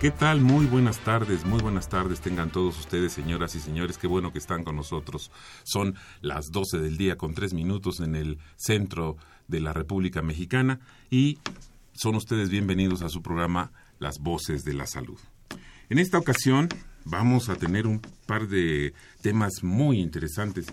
¿Qué tal? Muy buenas tardes, muy buenas tardes tengan todos ustedes, señoras y señores. Qué bueno que están con nosotros. Son las 12 del día con tres minutos en el centro de la República Mexicana y son ustedes bienvenidos a su programa Las Voces de la Salud. En esta ocasión vamos a tener un par de temas muy interesantes.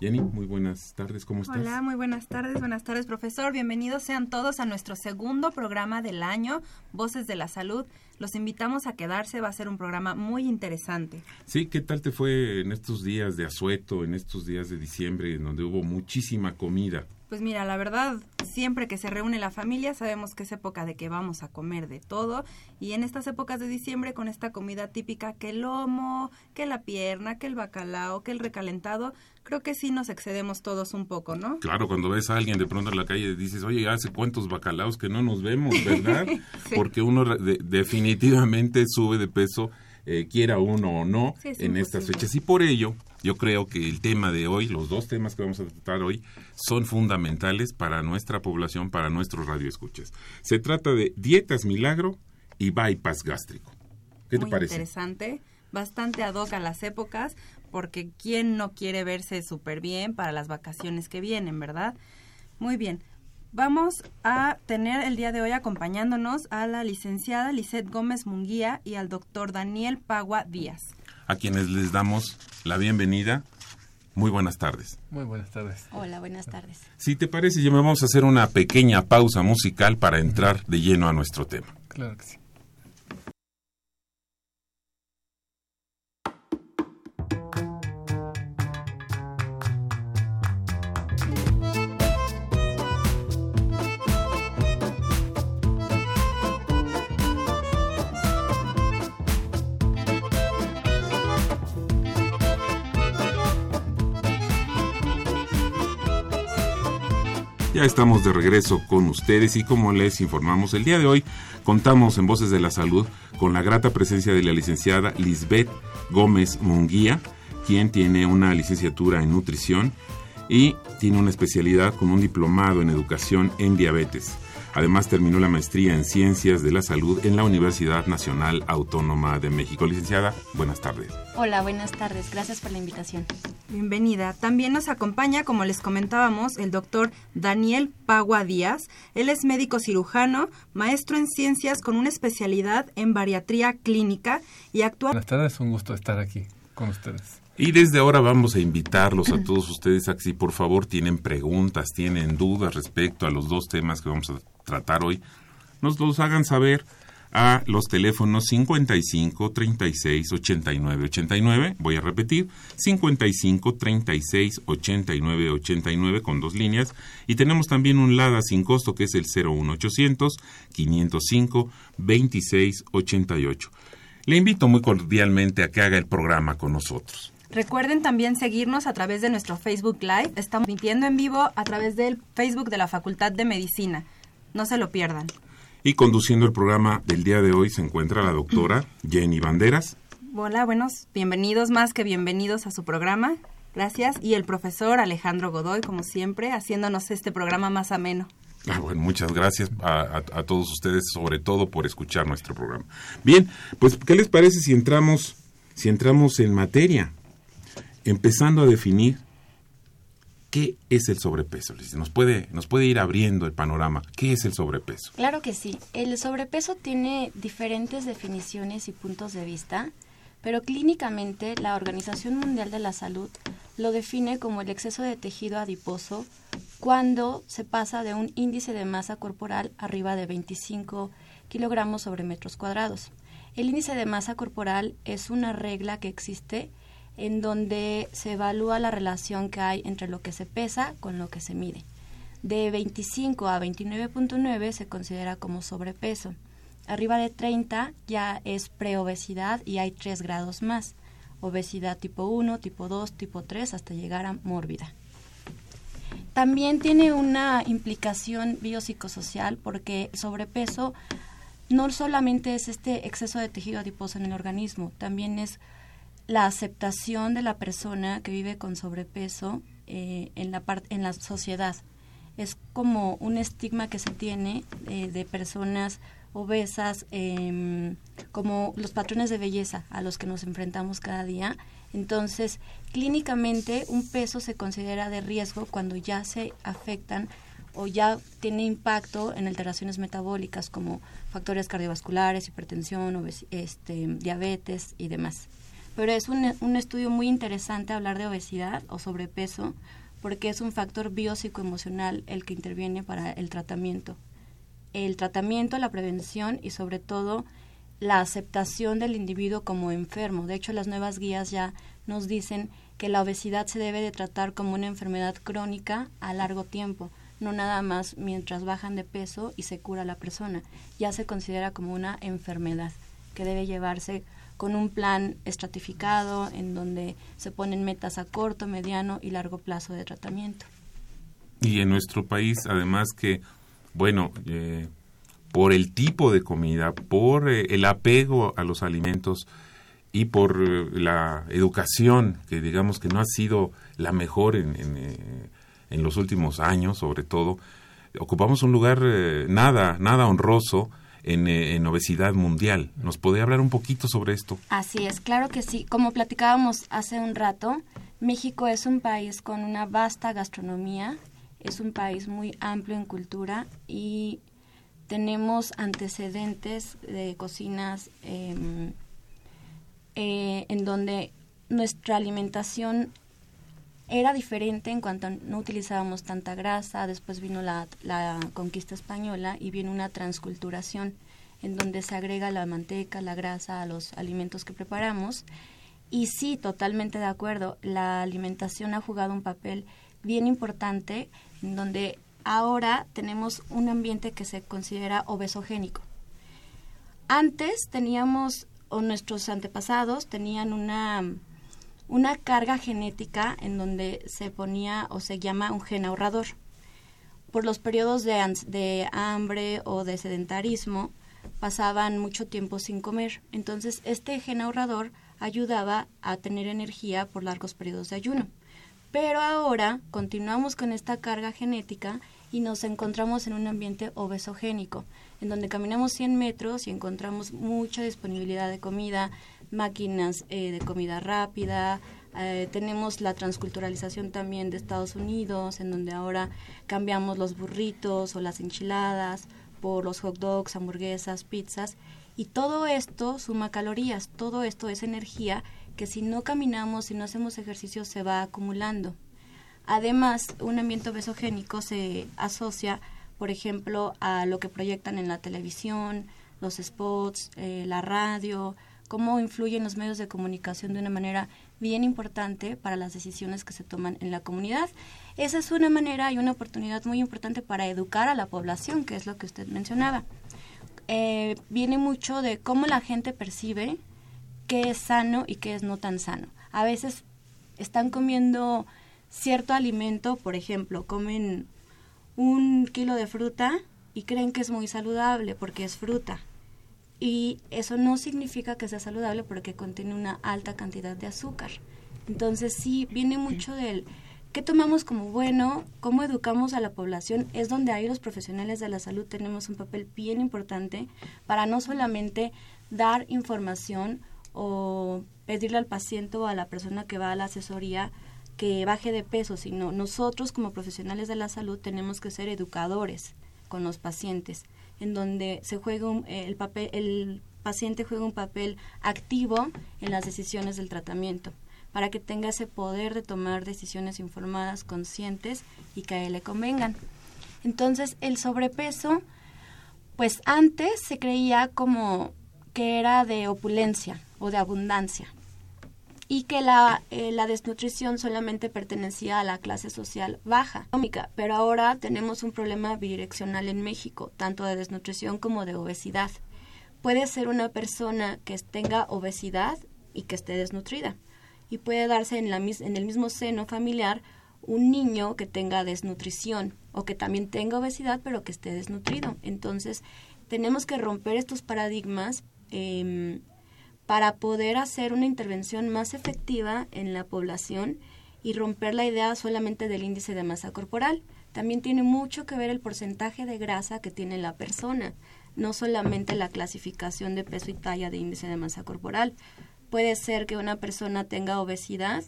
Jenny, muy buenas tardes, ¿cómo estás? Hola, muy buenas tardes, buenas tardes, profesor. Bienvenidos sean todos a nuestro segundo programa del año, Voces de la Salud. Los invitamos a quedarse, va a ser un programa muy interesante. Sí, ¿qué tal te fue en estos días de asueto, en estos días de diciembre, en donde hubo muchísima comida? Pues mira, la verdad, siempre que se reúne la familia sabemos que es época de que vamos a comer de todo y en estas épocas de diciembre con esta comida típica que el lomo, que la pierna, que el bacalao, que el recalentado, creo que sí nos excedemos todos un poco, ¿no? Claro, cuando ves a alguien de pronto en la calle dices, oye, hace cuántos bacalaos que no nos vemos, ¿verdad? Sí. Porque uno de- definitivamente sube de peso, eh, quiera uno o no, Sí, en estas fechas. Y por ello, yo creo que el tema de hoy, los dos temas que vamos a tratar hoy, son fundamentales para nuestra población, para nuestros radioescuchas. Se trata de dietas milagro y bypass gástrico. ¿Qué te muy parece? interesante, bastante ad hoc a las épocas, porque quién no quiere verse súper bien para las vacaciones que vienen, ¿verdad? Muy bien. Vamos a tener el día de hoy acompañándonos a la licenciada Lisette Gómez Munguía y al doctor Daniel Pagua Díaz. A quienes les damos la bienvenida. Muy buenas tardes. Muy buenas tardes. Hola, buenas tardes. Si te parece, ya vamos a hacer una pequeña pausa musical para entrar de lleno a nuestro tema. Claro que sí. Ya estamos de regreso con ustedes y como les informamos el día de hoy, contamos en Voces de la Salud con la grata presencia de la licenciada Lisbeth Gómez Munguía, quien tiene una licenciatura en nutrición y tiene una especialidad con un diplomado en educación en diabetes. Además terminó la maestría en Ciencias de la Salud en la Universidad Nacional Autónoma de México. Licenciada, buenas tardes. Hola, buenas tardes. Gracias por la invitación. Bienvenida. También nos acompaña, como les comentábamos, el doctor Daniel Pagua Díaz. Él es médico cirujano, maestro en ciencias con una especialidad en bariatría clínica y actual Buenas tardes, un gusto estar aquí con ustedes. Y desde ahora vamos a invitarlos a todos ustedes a que si por favor tienen preguntas, tienen dudas respecto a los dos temas que vamos a tratar hoy, nos los hagan saber a los teléfonos 55 36 89 89. Voy a repetir, 55 36 89 89 con dos líneas. Y tenemos también un LADA sin costo que es el 01800 505 26 88. Le invito muy cordialmente a que haga el programa con nosotros. Recuerden también seguirnos a través de nuestro Facebook Live. Estamos emitiendo en vivo a través del Facebook de la Facultad de Medicina. No se lo pierdan. Y conduciendo el programa del día de hoy se encuentra la doctora Jenny Banderas. Hola, buenos, bienvenidos más que bienvenidos a su programa. Gracias. Y el profesor Alejandro Godoy, como siempre, haciéndonos este programa más ameno. Ah, bueno, muchas gracias a, a- a todos ustedes, sobre todo por escuchar nuestro programa. Bien, pues, ¿qué les parece si entramos, si entramos en materia? Empezando a definir qué es el sobrepeso. Nos puede, nos puede ir abriendo el panorama. ¿Qué es el sobrepeso? Claro que sí. El sobrepeso tiene diferentes definiciones y puntos de vista, pero clínicamente la Organización Mundial de la Salud lo define como el exceso de tejido adiposo cuando se pasa de un índice de masa corporal arriba de 25 kilogramos sobre metros cuadrados. El índice de masa corporal es una regla que existe en donde se evalúa la relación que hay entre lo que se pesa con lo que se mide. De 25 a 29.9 se considera como sobrepeso. Arriba de 30 ya es preobesidad y hay tres grados más. Obesidad tipo 1, tipo 2, tipo 3, hasta llegar a mórbida. También tiene una implicación biopsicosocial porque el sobrepeso no solamente es este exceso de tejido adiposo en el organismo, también es la aceptación de la persona que vive con sobrepeso eh, en, la en la sociedad. Es como un estigma que se tiene eh, de personas obesas, em, como los patrones de belleza a los que nos enfrentamos cada día. Entonces, clínicamente, un peso se considera de riesgo cuando ya se afectan o ya tiene impacto en alteraciones metabólicas como factores cardiovasculares, hipertensión, este, diabetes y demás. Pero es un, un estudio muy interesante hablar de obesidad o sobrepeso porque es un factor biopsicoemocional el que interviene para el tratamiento el tratamiento, la prevención y sobre todo la aceptación del individuo como enfermo. De hecho, las nuevas guías ya nos dicen que la obesidad se debe de tratar como una enfermedad crónica a largo tiempo, no nada más mientras bajan de peso y se cura la persona. Ya se considera como una enfermedad que debe llevarse con un plan estratificado en donde se ponen metas a corto, mediano y largo plazo de tratamiento. Y en nuestro país, además que bueno, eh, por el tipo de comida, por eh, el apego a los alimentos y por eh, la educación, que digamos que no ha sido la mejor en, en, los últimos años, sobre todo, ocupamos un lugar nada, nada honroso en, en, obesidad mundial. ¿Nos podría hablar un poquito sobre esto? Así es, claro que sí. Como platicábamos hace un rato, México es un país con una vasta gastronomía es un país muy amplio en cultura y tenemos antecedentes de cocinas em, eh, en donde nuestra alimentación era diferente en cuanto no utilizábamos tanta grasa, después vino la, la conquista española y viene una transculturación en donde se agrega la manteca, la grasa a los alimentos que preparamos. Y sí, totalmente de acuerdo, la alimentación ha jugado un papel bien importante en donde ahora tenemos un ambiente que se considera obesogénico. Antes teníamos, o nuestros antepasados tenían una, una carga genética en donde se ponía o se llama un gen ahorrador. Por los periodos de, de hambre o de sedentarismo pasaban mucho tiempo sin comer. Entonces este gen ahorrador ayudaba a tener energía por largos periodos de ayuno. Pero ahora continuamos con esta carga genética y nos encontramos en un ambiente obesogénico, en donde caminamos 100 metros y encontramos mucha disponibilidad de comida, máquinas eh, de comida rápida, eh, tenemos la transculturalización también de Estados Unidos, en donde ahora cambiamos los burritos o las enchiladas por los hot dogs, hamburguesas, pizzas, y todo esto suma calorías, todo esto es energía que si no caminamos, si no hacemos ejercicio, se va acumulando. Además, un ambiente obesogénico se asocia, por ejemplo, a lo que proyectan en la televisión, los spots, eh, la radio, cómo influyen los medios de comunicación de una manera bien importante para las decisiones que se toman en la comunidad. Esa es una manera y una oportunidad muy importante para educar a la población, que es lo que usted mencionaba. Eh, viene mucho de cómo la gente percibe qué es sano y qué es no tan sano. A veces están comiendo cierto alimento, por ejemplo, comen un kilo de fruta y creen que es muy saludable porque es fruta. Y eso no significa que sea saludable porque contiene una alta cantidad de azúcar. Entonces sí, viene mucho del qué tomamos como bueno, cómo educamos a la población, es donde ahí los profesionales de la salud tenemos un papel bien importante para no solamente dar información o pedirle al paciente o a la persona que va a la asesoría que baje de peso, sino nosotros como profesionales de la salud tenemos que ser educadores con los pacientes, en donde se juega el papel, el paciente juega un papel activo en las decisiones del tratamiento. para que tenga ese poder de tomar decisiones informadas, conscientes y que a él le convengan. Entonces, el sobrepeso, pues antes se creía como que era de opulencia o de abundancia y que la, eh, la desnutrición solamente pertenecía a la clase social baja, pero ahora tenemos un problema bidireccional en México, tanto de desnutrición como de obesidad. Puede ser una persona que tenga obesidad y que esté desnutrida y puede darse en, la, en el mismo seno familiar un niño que tenga desnutrición o que también tenga obesidad pero que esté desnutrido. Entonces, tenemos que romper estos paradigmas eh, para poder hacer una intervención más efectiva en la población y romper la idea solamente del índice de masa corporal. También tiene mucho que ver el porcentaje de grasa que tiene la persona, no solamente la clasificación de peso y talla de índice de masa corporal. Puede ser que una persona tenga obesidad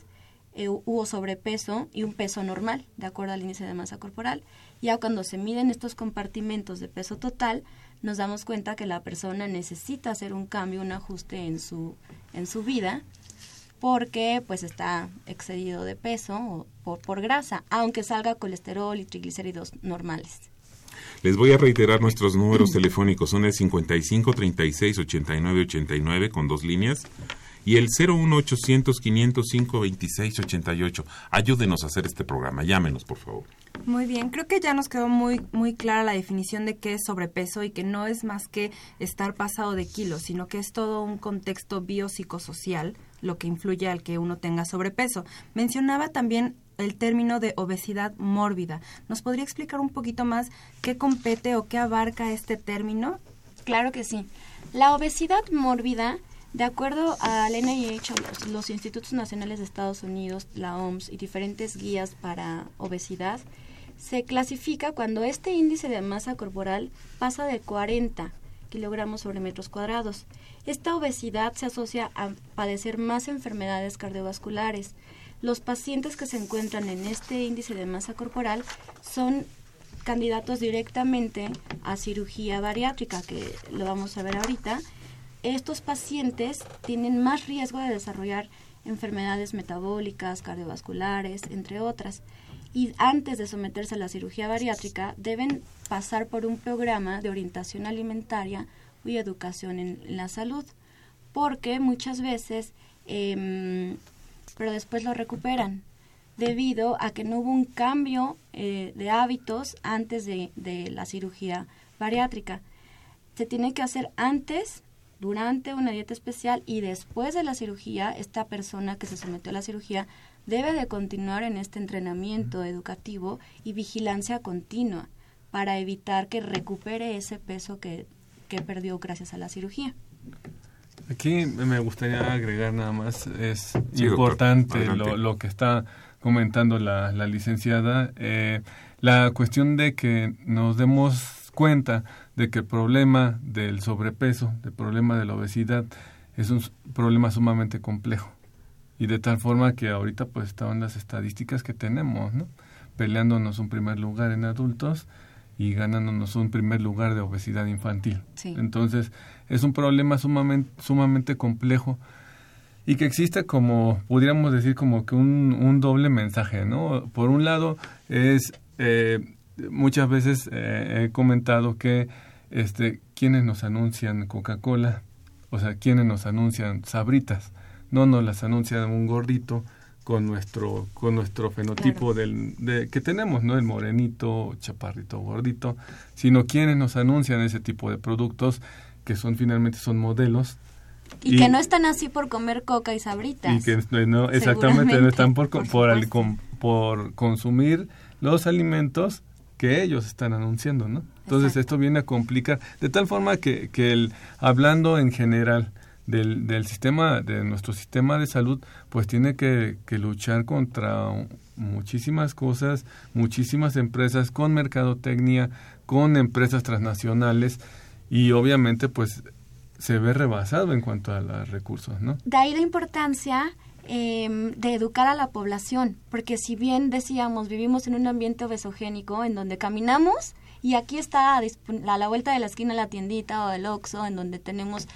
eh, u sobrepeso y un peso normal, de acuerdo al índice de masa corporal. Ya cuando se miden estos compartimentos de peso total, nos damos cuenta que la persona necesita hacer un cambio, un ajuste en su, en su vida porque pues está excedido de peso o por, por grasa, aunque salga colesterol y triglicéridos normales. Les voy a reiterar nuestros números telefónicos. Son el 55 36 89 89 con dos líneas y el 01800 505 26 88. Ayúdenos a hacer este programa. Llámenos, por favor. Muy bien, creo que ya nos quedó muy muy clara la definición de qué es sobrepeso y que no es más que estar pasado de kilos, sino que es todo un contexto biopsicosocial lo que influye al que uno tenga sobrepeso. Mencionaba también el término de obesidad mórbida. ¿Nos podría explicar un poquito más qué compete o qué abarca este término? Claro que sí. La obesidad mórbida, de acuerdo al NIH, los, los Institutos Nacionales de Estados Unidos, la OMS y diferentes guías para obesidad, se clasifica cuando este índice de masa corporal pasa de 40 kilogramos sobre metros cuadrados. Esta obesidad se asocia a padecer más enfermedades cardiovasculares. Los pacientes que se encuentran en este índice de masa corporal son candidatos directamente a cirugía bariátrica, que lo vamos a ver ahorita. Estos pacientes tienen más riesgo de desarrollar enfermedades metabólicas, cardiovasculares, entre otras y antes de someterse a la cirugía bariátrica deben pasar por un programa de orientación alimentaria y educación en, la salud, porque muchas veces, em, pero después lo recuperan, debido a que no hubo un cambio eh, de hábitos antes de, de la cirugía bariátrica. Se tiene que hacer antes durante una dieta especial y después de la cirugía, esta persona que se sometió a la cirugía debe de continuar en este entrenamiento educativo y vigilancia continua para evitar que recupere ese peso que, perdió gracias a la cirugía. Aquí me gustaría agregar nada más, es importante lo, lo, que está comentando la, la licenciada, eh, la cuestión de que nos demos cuenta de que el problema del sobrepeso, el problema de la obesidad, es un problema sumamente complejo y de tal forma que ahorita pues estaban las estadísticas que tenemos, ¿no? Peleándonos un primer lugar en adultos y ganándonos un primer lugar de obesidad infantil. Entonces, es un problema sumamente, sumamente complejo y que existe como, podríamos decir, como que un, un doble mensaje, ¿no? Por un lado, es, eh, muchas veces eh, he comentado que, este, quienes nos anuncian Coca-Cola, o sea, quienes nos anuncian Sabritas, no nos las anuncia un gordito con nuestro con nuestro fenotipo del de, que tenemos no el morenito chaparrito gordito sino quienes nos anuncian ese tipo de productos que son finalmente son modelos y, que no están así por comer coca y sabritas. Y que no exactamente no están por por, por, consumir los alimentos que ellos están anunciando no entonces esto viene a complicar de tal forma que que el hablando en general del, del sistema, de nuestro sistema de salud, pues tiene que, que luchar contra muchísimas cosas, muchísimas empresas con mercadotecnia, con empresas transnacionales y obviamente pues se ve rebasado en cuanto a los recursos, ¿no? De ahí la importancia em, de educar a la población, porque si bien decíamos vivimos en un ambiente obesogénico en donde caminamos y aquí está a, la vuelta de la esquina la tiendita o el Oxxo en donde tenemos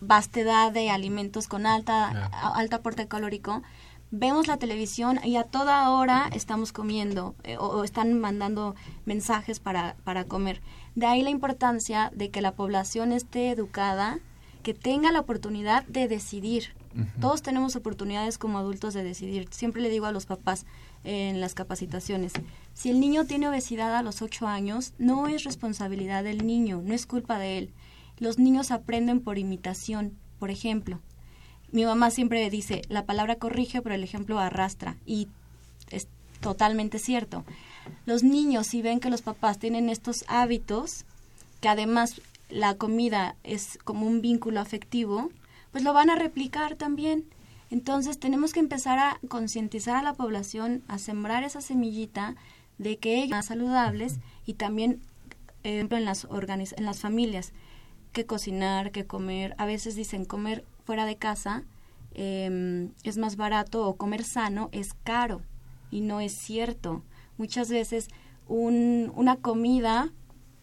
vastedad de alimentos con alta, alta aporte calórico, vemos la televisión y a toda hora estamos comiendo eh, o, están mandando mensajes para, para comer. De ahí la importancia de que la población esté educada, que tenga la oportunidad de decidir. Todos tenemos oportunidades como adultos de decidir. Siempre le digo a los papás en las capacitaciones, si el niño tiene obesidad a los 8 años, no es responsabilidad del niño, no es culpa de él. Los niños aprenden por imitación, por ejemplo mi mamá siempre dice, la palabra corrige, pero el ejemplo arrastra. Y es totalmente cierto. Los niños, si ven que los papás tienen estos hábitos, que además la comida es como un vínculo afectivo, pues lo van a replicar también. Entonces tenemos que empezar a concientizar a la población, a sembrar esa semillita de que ellos más saludables y también eh, en las en las familias que cocinar, que comer. A veces dicen comer fuera de casa em, es más barato o comer sano es caro y no es cierto. Muchas veces un, una comida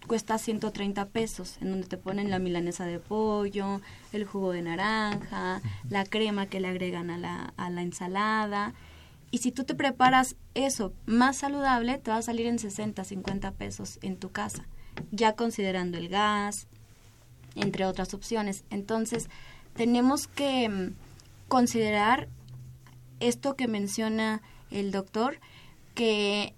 cuesta 130 pesos, en donde te ponen la milanesa de pollo, el jugo de naranja, la crema que le agregan a la, a la ensalada. Y si tú te preparas eso más saludable, te va a salir en 60, 50 pesos en tu casa, ya considerando el gas, entre otras opciones. Entonces, tenemos que mm, considerar esto que menciona el doctor, que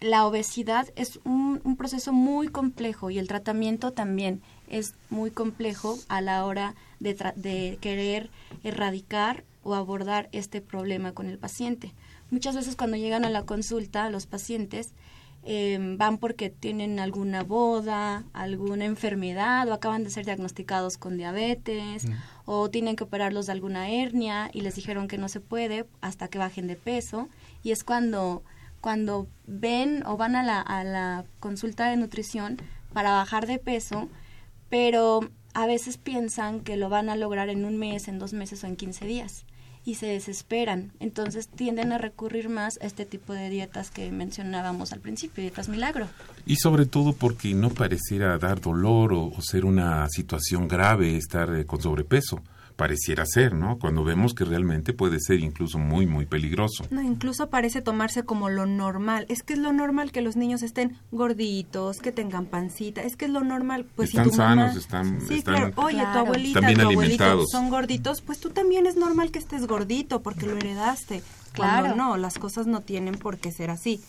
la obesidad es un, proceso muy complejo y el tratamiento también es muy complejo a la hora de, de querer erradicar o abordar este problema con el paciente. Muchas veces cuando llegan a la consulta los pacientes Em, van porque tienen alguna boda, alguna enfermedad o acaban de ser diagnosticados con diabetes mm. o tienen que operarlos de alguna hernia y les dijeron que no se puede hasta que bajen de peso y es cuando cuando ven o van a la, a la consulta de nutrición para bajar de peso, pero a veces piensan que lo van a lograr en un mes, en dos meses o en 15 días y se desesperan. Entonces tienden a recurrir más a este tipo de dietas que mencionábamos al principio, dietas milagro. Y sobre todo porque no pareciera dar dolor o, ser una situación grave estar eh, con sobrepeso pareciera ser, ¿no? Cuando vemos que realmente puede ser incluso muy, muy peligroso. No, incluso parece tomarse como lo normal. Es que es lo normal que los niños estén gorditos, que tengan pancita. Es que es lo normal. Pues están sanos, están, sí, claro. Oye, tu abuelita, tu abuelito son gorditos, pues tú también es normal que estés gordito porque lo heredaste. Claro. no, las cosas no tienen por qué ser así.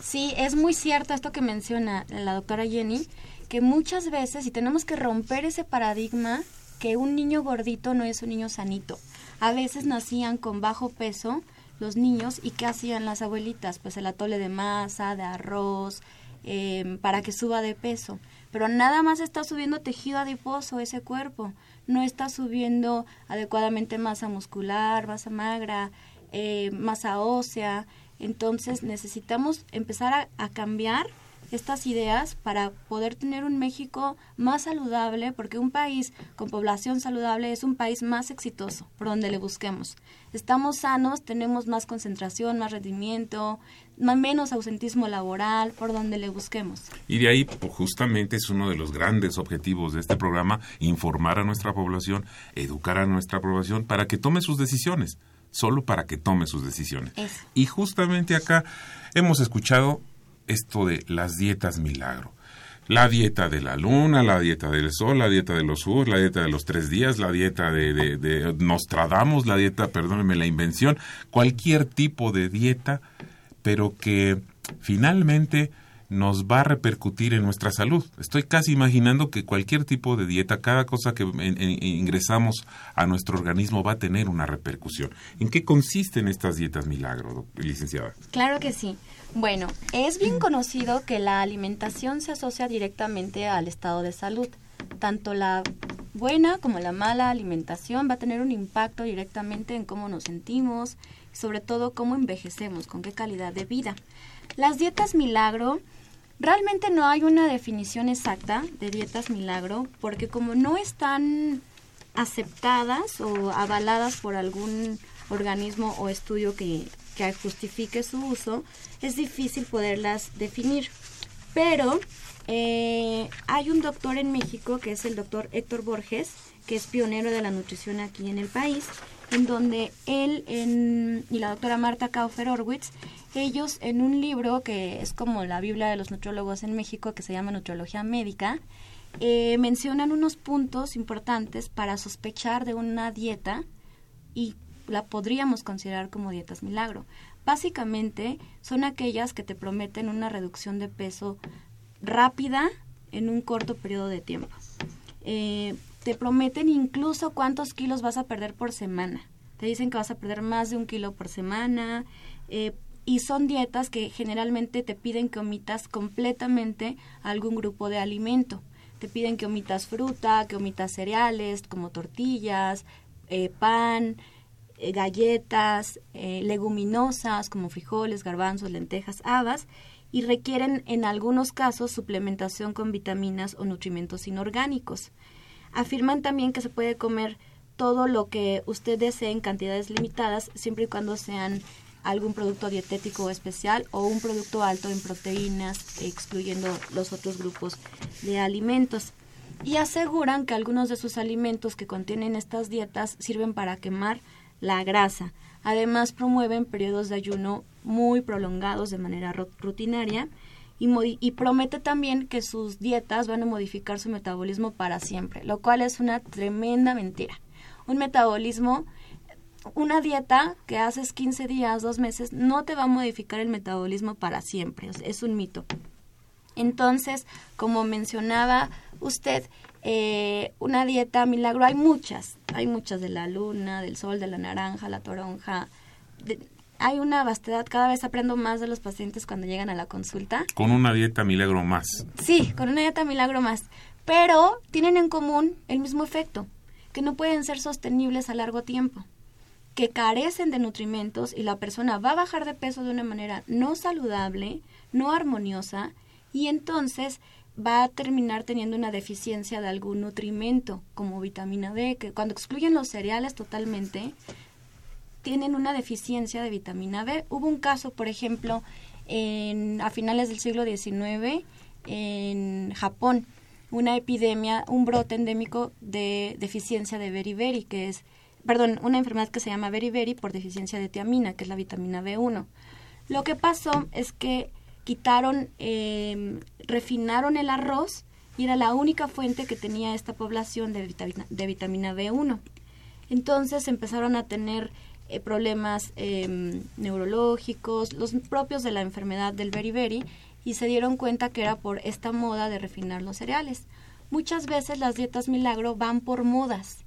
Sí, es muy cierto esto que menciona la doctora Jenny, que muchas veces, y tenemos que romper ese paradigma que un niño gordito no es un niño sanito. A veces nacían con bajo peso los niños y ¿qué hacían las abuelitas? Pues el atole de masa, de arroz, em, para que suba de peso. Pero nada más está subiendo tejido adiposo ese cuerpo, no está subiendo adecuadamente masa muscular, masa magra, eh, masa ósea. Entonces necesitamos empezar a cambiar estas ideas para poder tener un México más saludable, porque un país con población saludable es un país más exitoso, por donde le busquemos. Estamos sanos, tenemos más concentración, más rendimiento, menos ausentismo laboral, por donde le busquemos. Y de ahí, pues, justamente es uno de los grandes objetivos de este programa, informar a nuestra población, educar a nuestra población para que tome sus decisiones, solo para que tome sus decisiones. Y justamente acá hemos escuchado esto de las dietas milagro. La dieta de la luna, la dieta del sol, la dieta de los jugos, la dieta de los tres días, la dieta de, de, de Nostradamus, la dieta, perdónenme la invención, cualquier tipo de dieta, pero que finalmente nos va a repercutir en nuestra salud. Estoy casi imaginando que cualquier tipo de dieta, cada cosa que ingresamos a nuestro organismo va a tener una repercusión. ¿En qué consisten estas dietas milagro, licenciada? Claro que sí. Bueno, es bien conocido que la alimentación se asocia directamente al estado de salud. Tanto la buena como la mala alimentación va a tener un impacto directamente en cómo nos sentimos, sobre todo cómo envejecemos, con qué calidad de vida. Las dietas milagro Realmente no hay una definición exacta de dietas milagro porque como no están aceptadas o avaladas por algún organismo o estudio que, justifique su uso, es difícil poderlas definir. Pero eh, hay un doctor en México que es el doctor Héctor Borges, que es pionero de la nutrición aquí en el país, en donde él y la doctora Marta Kaufer Orwitz, ellos en un libro que es como la Biblia de los nutriólogos en México, que se llama Nutriología Médica, eh, mencionan unos puntos importantes para sospechar de una dieta y la podríamos considerar como dietas milagro. Básicamente son aquellas que te prometen una reducción de peso rápida en un corto periodo de tiempo. Eh, te prometen incluso cuántos kilos vas a perder por semana. Te dicen que vas a perder más de un kilo por semana. Eh, y son dietas que generalmente te piden que omitas completamente algún grupo de alimento. Te piden que omitas fruta, que omitas cereales como tortillas, eh, pan, eh, galletas, eh, leguminosas como frijoles, garbanzos, lentejas, habas y requieren en algunos casos suplementación con vitaminas o nutrimentos inorgánicos. Afirman también que se puede comer todo lo que usted desee en cantidades limitadas siempre y cuando sean algún producto dietético especial o un producto alto en proteínas, excluyendo los otros grupos de alimentos. Y aseguran que algunos de sus alimentos que contienen estas dietas sirven para quemar la grasa. Además, promueven periodos de ayuno muy prolongados de manera rutinaria y, y, promete también que sus dietas van a modificar su metabolismo para siempre, lo cual es una tremenda mentira. Un metabolismo una dieta que haces 15 días, dos meses, no te va a modificar el metabolismo para siempre. Es un mito. Entonces, como mencionaba usted, eh, una dieta milagro, hay muchas. Hay muchas de la luna, del sol, de la naranja, la toronja. hay una vastedad. Cada vez aprendo más de los pacientes cuando llegan a la consulta. Con una dieta milagro más. Sí, con una dieta milagro más. Pero tienen en común el mismo efecto, que no pueden ser sostenibles a largo tiempo que carecen de nutrimentos y la persona va a bajar de peso de una manera no saludable, no armoniosa y entonces va a terminar teniendo una deficiencia de algún nutrimento como vitamina D, que cuando excluyen los cereales totalmente tienen una deficiencia de vitamina B. Hubo un caso, por ejemplo, en, a finales del siglo XIX en Japón, una epidemia, un brote endémico de deficiencia de beriberi, que es perdón, una enfermedad que se llama beriberi por deficiencia de tiamina, que es la vitamina B1. Lo que pasó es que quitaron, em, refinaron el arroz y era la única fuente que tenía esta población de vitamina, de vitamina B1. Entonces empezaron a tener eh, problemas em, neurológicos, los propios de la enfermedad del beriberi, y se dieron cuenta que era por esta moda de refinar los cereales. Muchas veces las dietas milagro van por modas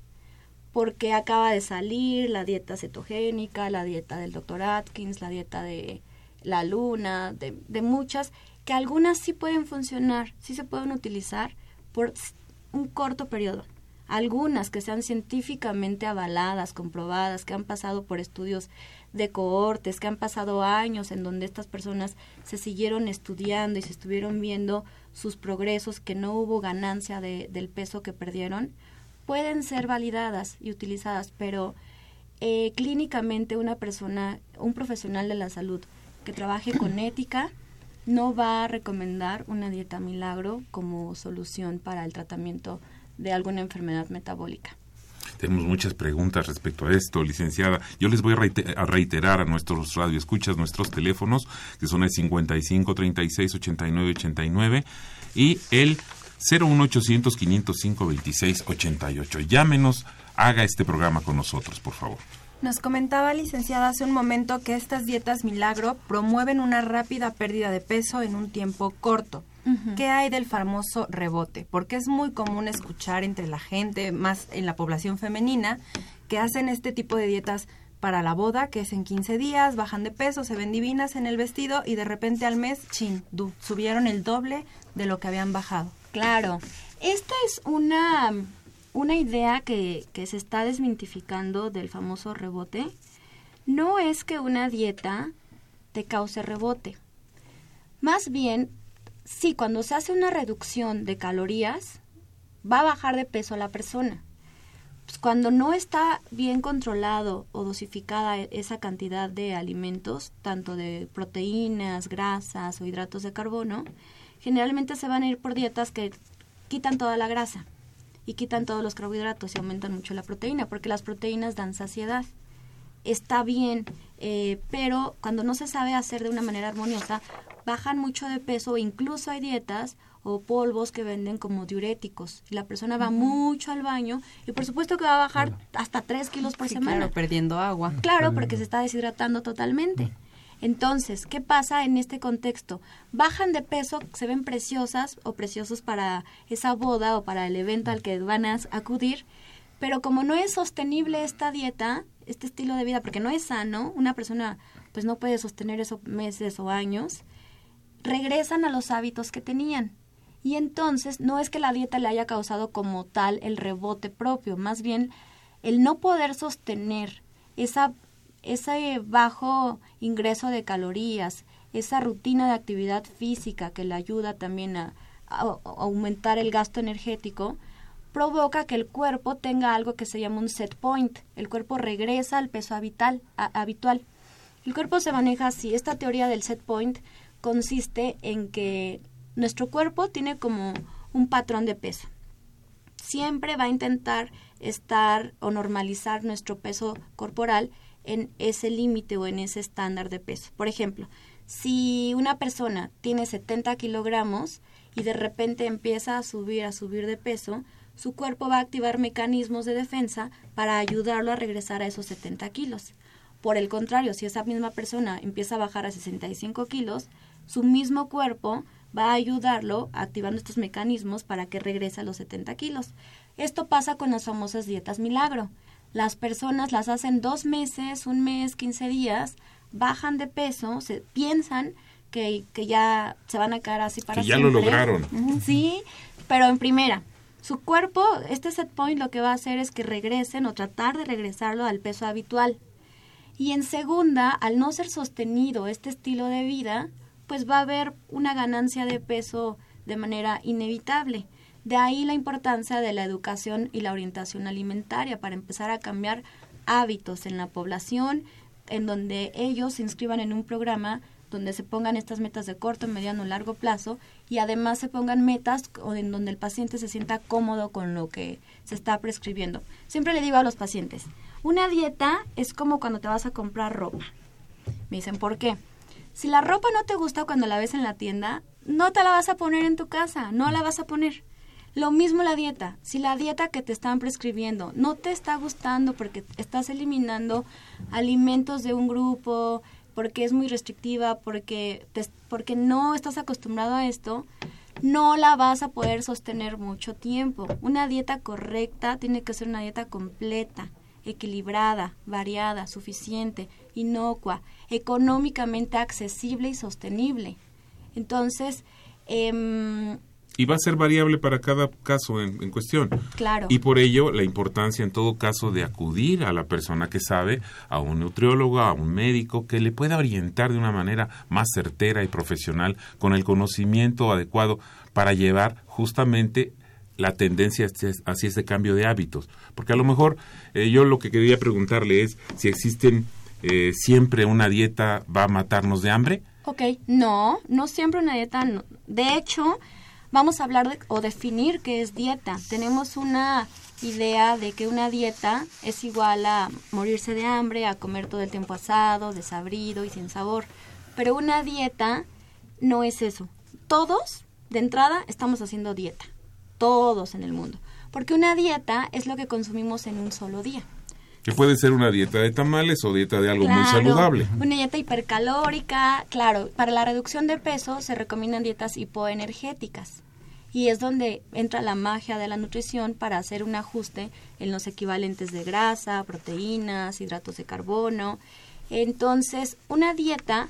porque acaba de salir la dieta cetogénica, la dieta del doctor Atkins, la dieta de la luna, de, de muchas, que algunas sí pueden funcionar, sí se pueden utilizar por un corto periodo. Algunas que sean científicamente avaladas, comprobadas, que han pasado por estudios de cohortes, que han pasado años en donde estas personas se siguieron estudiando y se estuvieron viendo sus progresos, que no hubo ganancia de, del peso que perdieron, pueden ser validadas y utilizadas, pero eh, clínicamente una persona, un profesional de la salud que trabaje con ética, no va a recomendar una dieta milagro como solución para el tratamiento de alguna enfermedad metabólica. Tenemos muchas preguntas respecto a esto, licenciada. Yo les voy a reiterar a nuestros radioescuchas nuestros teléfonos, que son el 55 36 89 89 y el 01800 505 2688. Llámenos, haga este programa con nosotros, por favor. Nos comentaba, licenciada, hace un momento que estas dietas milagro promueven una rápida pérdida de peso en un tiempo corto. ¿Qué hay del famoso rebote? Porque es muy común escuchar entre la gente, más en la población femenina, que hacen este tipo de dietas para la boda, que es en 15 días, bajan de peso, se ven divinas en el vestido y de repente al mes, chin, subieron el doble de lo que habían bajado. Claro, esta es una, una idea que, que se está desmintificando del famoso rebote. No es que una dieta te cause rebote. Más bien, sí, cuando se hace una reducción de calorías, va a bajar de peso la persona. Pues cuando no está bien controlado o dosificada e, esa cantidad de alimentos, tanto de proteínas, grasas o hidratos de carbono, generalmente se van a ir por dietas que quitan toda la grasa. Y quitan todos los carbohidratos y aumentan mucho la proteína, porque las proteínas dan saciedad. Está bien, eh, pero cuando no se sabe hacer de una manera armoniosa, bajan mucho de peso o incluso hay dietas o polvos que venden como diuréticos. La persona va mucho al baño y por supuesto que va a bajar hasta 3 kilos por semana. Claro, perdiendo agua. Claro, porque se está deshidratando totalmente. Entonces, ¿qué pasa en este contexto? Bajan de peso, se ven preciosas o preciosos para esa boda o para el evento al que van a acudir, pero como no es sostenible esta dieta, este estilo de vida, porque no es sano, una persona pues no puede sostener eso meses o años, regresan a los hábitos que tenían. Y entonces no es que la dieta le haya causado como tal el rebote propio, más bien el no poder sostener esa, ese bajo ingreso de calorías, esa rutina de actividad física que le ayuda también a, aumentar el gasto energético, provoca que el cuerpo tenga algo que se llama un set point. El cuerpo regresa al peso habitual. habitual. El cuerpo se maneja así. Esta teoría del set point consiste en que nuestro cuerpo tiene como un patrón de peso. Siempre va a intentar estar o normalizar nuestro peso corporal en ese límite o en ese estándar de peso. Por ejemplo, si una persona tiene 70 kilogramos y de repente empieza a subir, a subir de peso, su cuerpo va a activar mecanismos de defensa para ayudarlo a regresar a esos 70 kilos. Por el contrario, si esa misma persona empieza a bajar a 65 kilos, su mismo cuerpo va a ayudarlo activando estos mecanismos para que regrese a los 70 kilos. Esto pasa con las famosas dietas milagro. Las personas las hacen dos meses, un mes, 15 días, bajan de peso, se piensan que, que ya se van a quedar así para que ya lo lograron. Sí, pero en primera, su cuerpo, este set point lo que va a hacer es que regresen o tratar de regresarlo al peso habitual. Y en segunda, al no ser sostenido este estilo de vida, pues va a haber una ganancia de peso de manera inevitable. De ahí la importancia de la educación y la orientación alimentaria para empezar a cambiar hábitos en la población, en donde ellos se inscriban en un programa donde se pongan estas metas de corto, mediano, largo plazo y además se pongan metas en donde el paciente se sienta cómodo con lo que se está prescribiendo. Siempre le digo a los pacientes, una dieta es como cuando te vas a comprar ropa. Me dicen, ¿por qué? Si la ropa no te gusta cuando la ves en la tienda, no te la vas a poner en tu casa, no la vas a poner. Lo mismo la dieta. Si la dieta que te están prescribiendo no te está gustando porque estás eliminando alimentos de un grupo, porque es muy restrictiva, porque, porque no estás acostumbrado a esto, no la vas a poder sostener mucho tiempo. Una dieta correcta tiene que ser una dieta completa, equilibrada, variada, suficiente, inocua económicamente accesible y sostenible. Entonces, eh, y va a ser variable para cada caso en, cuestión. Claro. Y por ello la importancia en todo caso de acudir a la persona que sabe, a un nutriólogo, a un médico, que le pueda orientar de una manera más certera y profesional, con el conocimiento adecuado para llevar justamente la tendencia hacia ese cambio de hábitos. Porque a lo mejor eh, yo lo que quería preguntarle es si existen eh, siempre una dieta va a matarnos de hambre? Ok, no, no siempre una dieta. De hecho, vamos a hablar o definir qué es dieta. Tenemos una idea de que una dieta es igual a morirse de hambre, a comer todo el tiempo asado, desabrido y sin sabor. Pero una dieta no es eso. Todos, de entrada, estamos haciendo dieta. Todos en el mundo. Porque una dieta es lo que consumimos en un solo día. Que puede ser una dieta de tamales o dieta de algo muy saludable. Una dieta hipercalórica, claro. Para la reducción de peso se recomiendan dietas hipoenergéticas. Y es donde entra la magia de la nutrición para hacer un ajuste en los equivalentes de grasa, proteínas, hidratos de carbono. Entonces, una dieta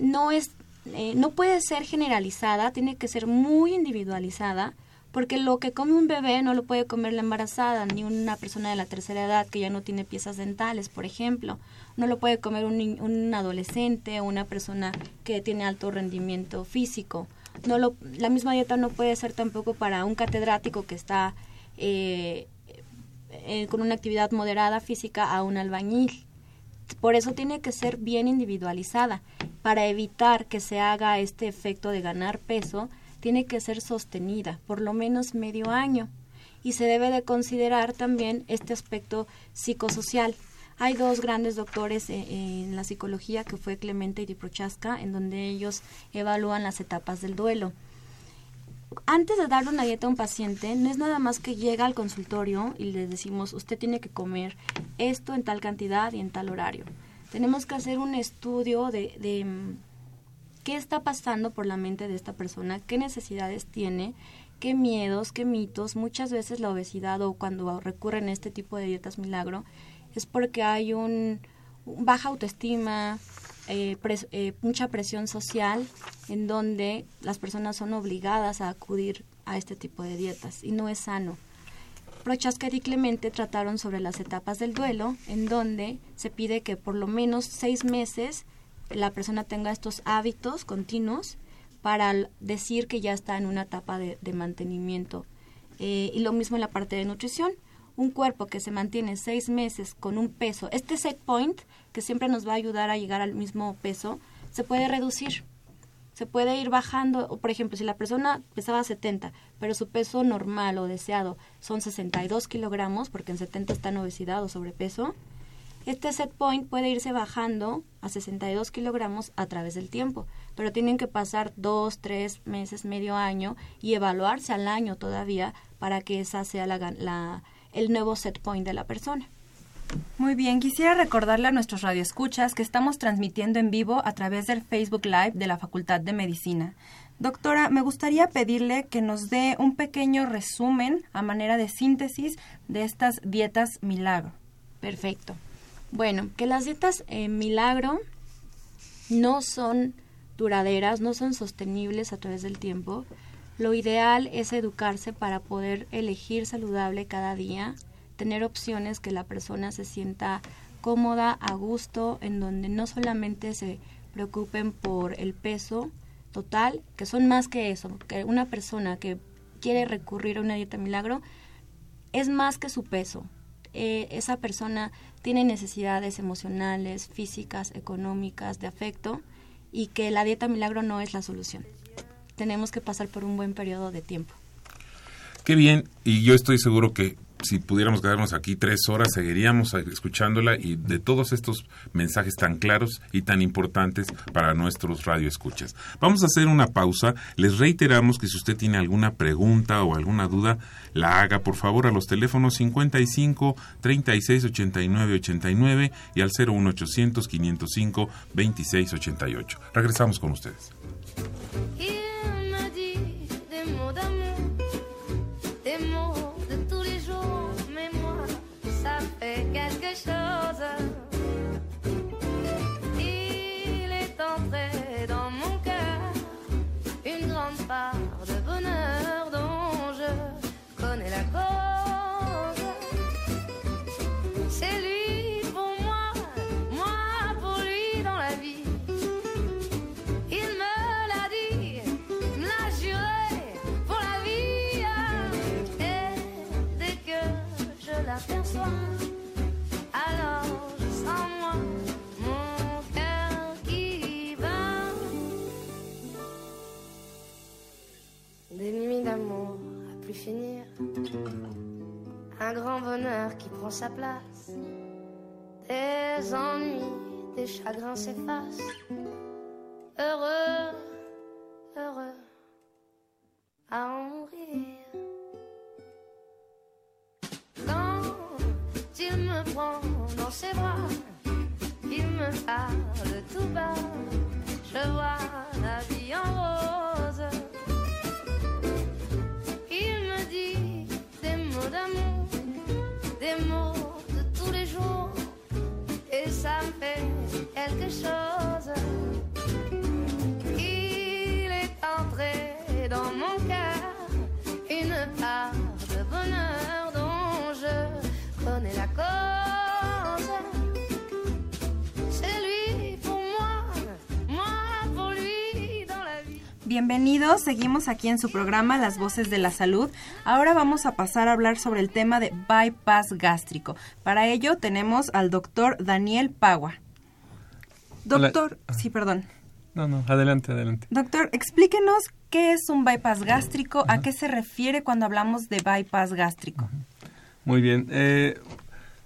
no es eh, no puede ser generalizada, tiene que ser muy individualizada porque lo que come un bebé no lo puede comer la embarazada, ni una persona de la tercera edad que ya no tiene piezas dentales, por ejemplo. No lo puede comer un, un adolescente o una persona que tiene alto rendimiento físico. No lo, la misma dieta no puede ser tampoco para un catedrático que está eh, eh, con una actividad moderada física a un albañil. Por eso tiene que ser bien individualizada, para evitar que se haga este efecto de ganar peso tiene que ser sostenida por lo menos medio año. y se debe de considerar también este aspecto psicosocial. Hay dos grandes doctores eh, en, la psicología, que fue Clemente y Prochaska, en donde ellos evalúan las etapas del duelo. Antes de darle una dieta a un paciente, no es nada más que llega al consultorio y le decimos, usted tiene que comer esto en tal cantidad y en tal horario. Tenemos que hacer un estudio de, de mm, qué está pasando por la mente de esta persona, qué necesidades tiene, qué miedos, qué mitos. Muchas veces la obesidad o cuando recurren a este tipo de dietas milagro es porque hay un, baja autoestima, eh, eh, mucha presión social en donde las personas son obligadas a acudir a este tipo de dietas y no es sano. Prochaska y Clemente trataron sobre las etapas del duelo, en donde se pide que por lo menos seis meses la persona tenga estos hábitos continuos para decir que ya está en una etapa de, mantenimiento. Eh, y lo mismo en la parte de nutrición un cuerpo que se mantiene seis meses con un peso, este set point, que siempre nos va a ayudar a llegar al mismo peso, se puede reducir. Se puede ir bajando, por ejemplo, si la persona pesaba 70, pero su peso normal o deseado son 62 kilogramos, porque en 70 está obesidad o sobrepeso, este set point puede irse bajando a 62 kilogramos a través del tiempo, pero tienen que pasar dos, tres meses, medio año y evaluarse al año todavía para que esa sea la, la, el nuevo set point de la persona. Muy bien, quisiera recordarle a nuestros radioescuchas que estamos transmitiendo en vivo a través del Facebook Live de la Facultad de Medicina. Doctora, me gustaría pedirle que nos dé un pequeño resumen a manera de síntesis de estas dietas milagro. Perfecto. Bueno, que las dietas eh, milagro no son duraderas, no son sostenibles a través del tiempo, lo ideal es educarse para poder elegir saludable cada día, tener opciones que la persona se sienta cómoda, a gusto, en donde no solamente se preocupen por el peso total, que son más que eso, que una persona que quiere recurrir a una dieta milagro es más que su peso. Eh, esa persona tiene necesidades emocionales, físicas, económicas, de afecto, y que la dieta milagro no es la solución tenemos que pasar por un buen periodo de tiempo. Qué bien, y yo estoy seguro que si pudiéramos quedarnos aquí tres horas, seguiríamos escuchándola y de todos estos mensajes tan claros y tan importantes para nuestros radioescuchas. Vamos a hacer una pausa. Les reiteramos que si usted tiene alguna pregunta o alguna duda, la haga por favor a los teléfonos 55 36 89 89 y al 01800 505 26 88. Regresamos con ustedes. Un grand bonheur qui prend sa place. Des ennuis, des chagrins s'effacent. Heureux seguimos aquí en su programa Las Voces de la Salud. Ahora vamos a pasar a hablar sobre el tema de bypass gástrico. Para ello tenemos al doctor Daniel Pagua. Doctor, sí, perdón. no, no, adelante, adelante. Doctor, explíquenos qué es un bypass gástrico, a qué se refiere cuando hablamos de bypass gástrico. Muy bien. Eh,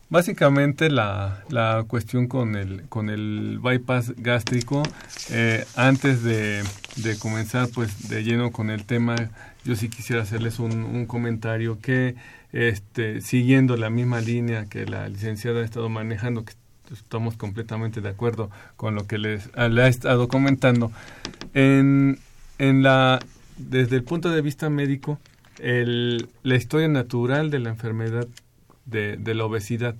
básicamente la, la, cuestión con el, con el bypass gástrico, eh, antes de, de, comenzar pues de lleno con el tema, yo sí quisiera hacerles un, comentario que este, siguiendo la misma línea que la licenciada ha estado manejando, que estamos completamente de acuerdo con lo que les le ha estado comentando. En, en la, desde el punto de vista médico, el, la historia natural de la enfermedad de, de, la obesidad,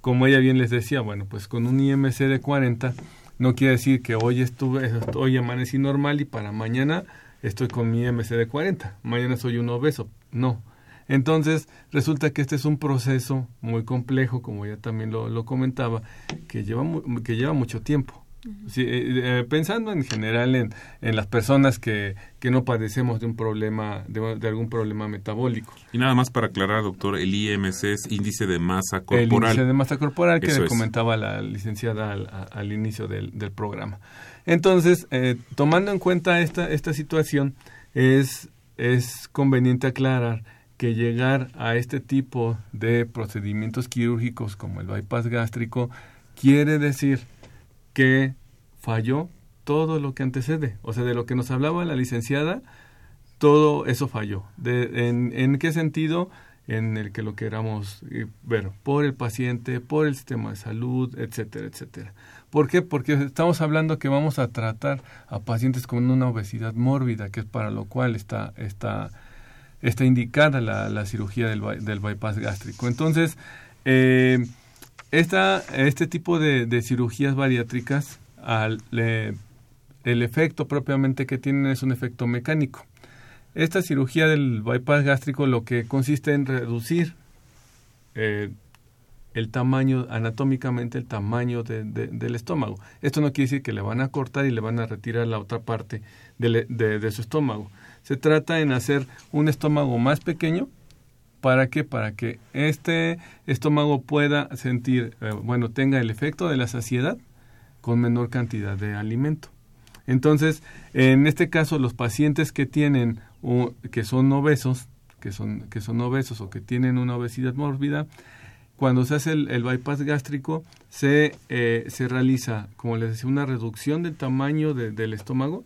como ella bien les decía, bueno, pues con un IMC de 40 no quiere decir que hoy estuve, hoy amanecí normal y para mañana estoy con mi IMC de 40, mañana soy un obeso, no. Entonces, resulta que este es un proceso muy complejo, como ya también lo, comentaba, que lleva, que lleva mucho tiempo. Eh, eh, pensando en general en, en las personas que, que, no padecemos de un problema, de, algún problema metabólico. Y nada más para aclarar, doctor, el IMC es índice de masa corporal. El índice de masa corporal que le comentaba la licenciada al, inicio del, programa. Entonces, eh, tomando en cuenta esta, esta situación, es, es conveniente aclarar que llegar a este tipo de procedimientos quirúrgicos como el bypass gástrico quiere decir que falló todo lo que antecede. O sea, de lo que nos hablaba la licenciada, todo eso falló. ¿En qué sentido? En el que lo queramos eh, ver por el paciente, por el sistema de salud, etcétera, etcétera. ¿Por qué? Porque estamos hablando que vamos a tratar a pacientes con una obesidad mórbida, que es para lo cual está, está está indicada la, la cirugía del, del, bypass gástrico. Entonces, eh, esta, este tipo de, de cirugías bariátricas, al, el efecto propiamente que tienen es un efecto mecánico. Esta cirugía del bypass gástrico lo que consiste en reducir eh, el tamaño, anatómicamente el tamaño de, del estómago. Esto no quiere decir que le van a cortar y le van a retirar la otra parte de su estómago, se trata en hacer un estómago más pequeño. ¿Para qué? Para que este estómago pueda sentir, eh, bueno, tenga el efecto de la saciedad con menor cantidad de alimento. Entonces, en este caso, los pacientes que tienen, que son obesos, que son, que son obesos o que tienen una obesidad mórbida, cuando se hace el, bypass gástrico, se, eh, se realiza, como les decía, una reducción del tamaño del estómago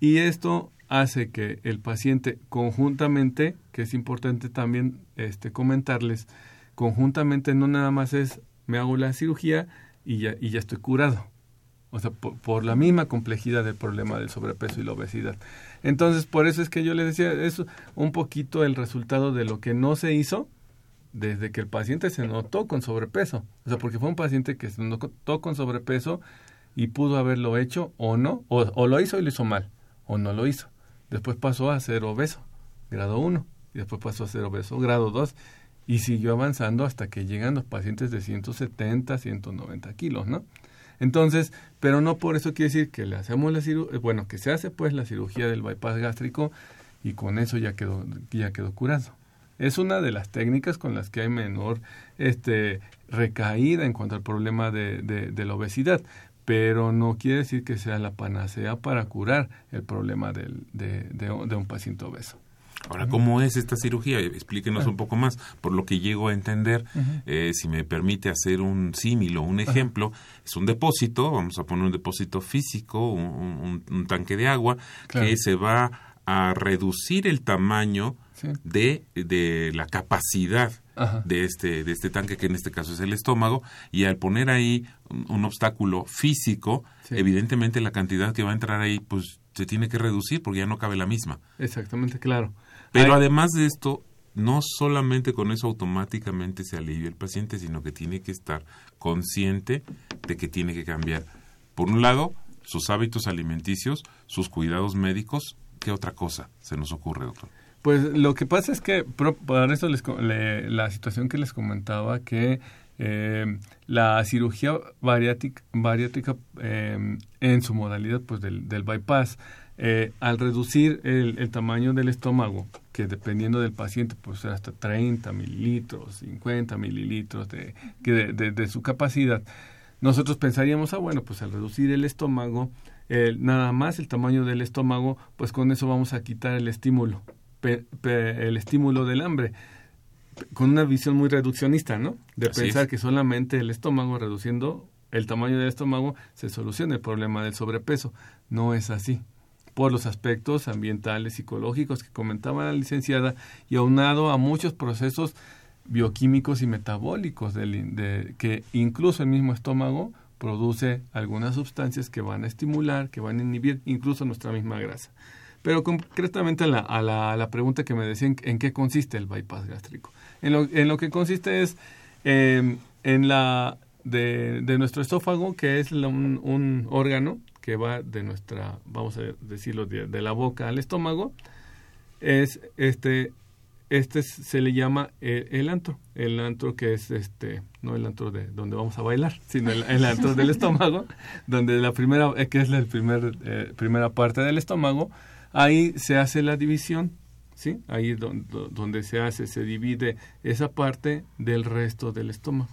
y esto hace que el paciente conjuntamente, que es importante también este, comentarles, conjuntamente no nada más es me hago la cirugía y ya, y ya estoy curado. O sea, por, la misma complejidad del problema del sobrepeso y la obesidad. Entonces, por eso es que yo le decía, es un poquito el resultado de lo que no se hizo desde que el paciente se notó con sobrepeso. O sea, porque fue un paciente que se notó con sobrepeso y pudo haberlo hecho o no, o, o lo hizo y lo hizo mal, o no lo hizo después pasó a ser obeso, grado 1, y después pasó a ser obeso, grado 2, y siguió avanzando hasta que llegan los pacientes de 170, 190 kilos, ¿no? Entonces, pero no por eso quiere decir que le hacemos la cirugía, bueno, que se hace pues la cirugía del bypass gástrico y con eso ya quedó, ya quedó curado. Es una de las técnicas con las que hay menor este, recaída en cuanto al problema de, de la obesidad pero no quiere decir que sea la panacea para curar el problema del, de, de, un paciente obeso. Ahora, ¿cómo es esta cirugía? Explíquenos un poco más. Por lo que llego a entender, eh, si me permite hacer un símil o un ejemplo, es un depósito, vamos a poner un depósito físico, un, tanque de agua, que se va a reducir el tamaño de, de la capacidad de este, de este tanque, que en este caso es el estómago, y al poner ahí un, obstáculo físico, evidentemente la cantidad que va a entrar ahí, pues se tiene que reducir porque ya no cabe la misma. Exactamente, claro. Pero además de esto, no solamente con eso automáticamente se alivia el paciente, sino que tiene que estar consciente de que tiene que cambiar, por un lado, sus hábitos alimenticios, sus cuidados médicos, ¿qué otra cosa se nos ocurre, doctor? Pues lo que pasa es que, por eso les, la situación que les comentaba, que eh, la cirugía bariátrica, eh, en su modalidad pues del, bypass, eh, al reducir el, el, tamaño del estómago, que dependiendo del paciente, pues hasta 30 mililitros, 50 mililitros de, de, de, su capacidad, nosotros pensaríamos, ah, bueno, pues al reducir el estómago, nada más el tamaño del estómago, pues con eso vamos a quitar el estímulo, el estímulo del hambre con una visión muy reduccionista, ¿no? De pensar que solamente el estómago, reduciendo el tamaño del estómago, se soluciona el problema del sobrepeso. No es así. Por los aspectos ambientales, psicológicos que comentaba la licenciada y aunado a muchos procesos bioquímicos y metabólicos de, que incluso el mismo estómago produce algunas sustancias que van a estimular, que van a inhibir incluso nuestra misma grasa. Pero concretamente a la, a la, pregunta que me decían, ¿en qué consiste el bypass gástrico? En lo, en lo que consiste es em, en la de, de, nuestro esófago, que es un, órgano que va de nuestra, vamos a decirlo, de, la boca al estómago, es este este se le llama el, antro, el antro que es este, no el antro de donde vamos a bailar, sino el, antro del estómago, donde la primera, eh, que es la primer, eh, primera parte del estómago, ahí se hace la división, ¿sí? Ahí donde, donde se hace, se divide esa parte del resto del estómago.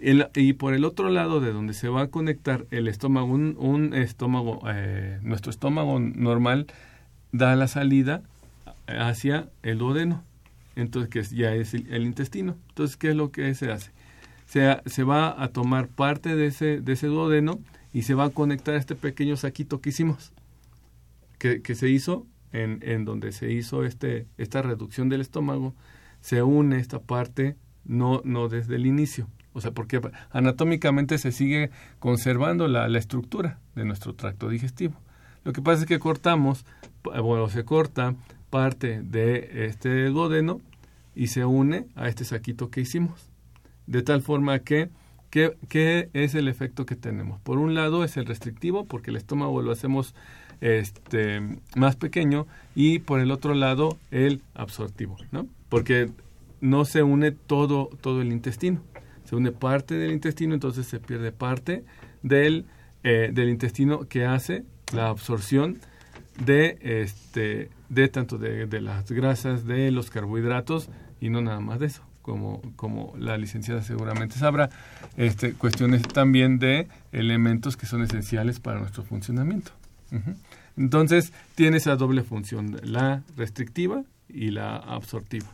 y por el otro lado de donde se va a conectar el estómago, un, un estómago, eh, nuestro estómago normal da la salida hacia el duodeno, entonces que ya es el, intestino. Entonces, ¿qué es lo que se hace? Se, se va a tomar parte de ese, de ese duodeno y se va a conectar a este pequeño saquito que hicimos, que, se hizo en, en, donde se hizo este, esta reducción del estómago, se une esta parte no, no desde el inicio. O sea, porque anatómicamente se sigue conservando la, la estructura de nuestro tracto digestivo. Lo que pasa es que cortamos, bueno, se corta parte de este duodeno y se une a este saquito que hicimos. De tal forma que, ¿qué, es el efecto que tenemos? Por un lado es el restrictivo, porque el estómago lo hacemos este, más pequeño, y por el otro lado el absortivo, ¿no? Porque no se une todo, todo el intestino, se une parte del intestino, entonces se pierde parte del, eh, del intestino que hace la absorción de este de tanto de, de, las grasas, de los carbohidratos y no nada más de eso. Como, como la licenciada seguramente sabrá, este, cuestiones también de elementos que son esenciales para nuestro funcionamiento. Entonces, tiene esa doble función, la restrictiva y la absortiva.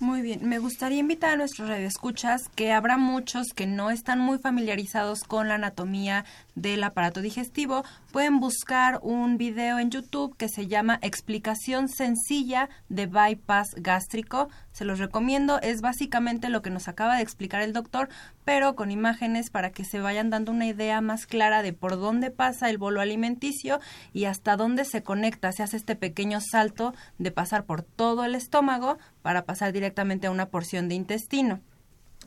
Muy bien, me gustaría invitar a nuestros radioescuchas que habrá muchos que no están muy familiarizados con la anatomía del aparato digestivo, pueden buscar un video en YouTube que se llama Explicación sencilla de bypass gástrico. Se los recomiendo, es básicamente lo que nos acaba de explicar el doctor, pero con imágenes para que se vayan dando una idea más clara de por dónde pasa el bolo alimenticio y hasta dónde se conecta, se hace este pequeño salto de pasar por todo el estómago para pasar directamente a una porción de intestino.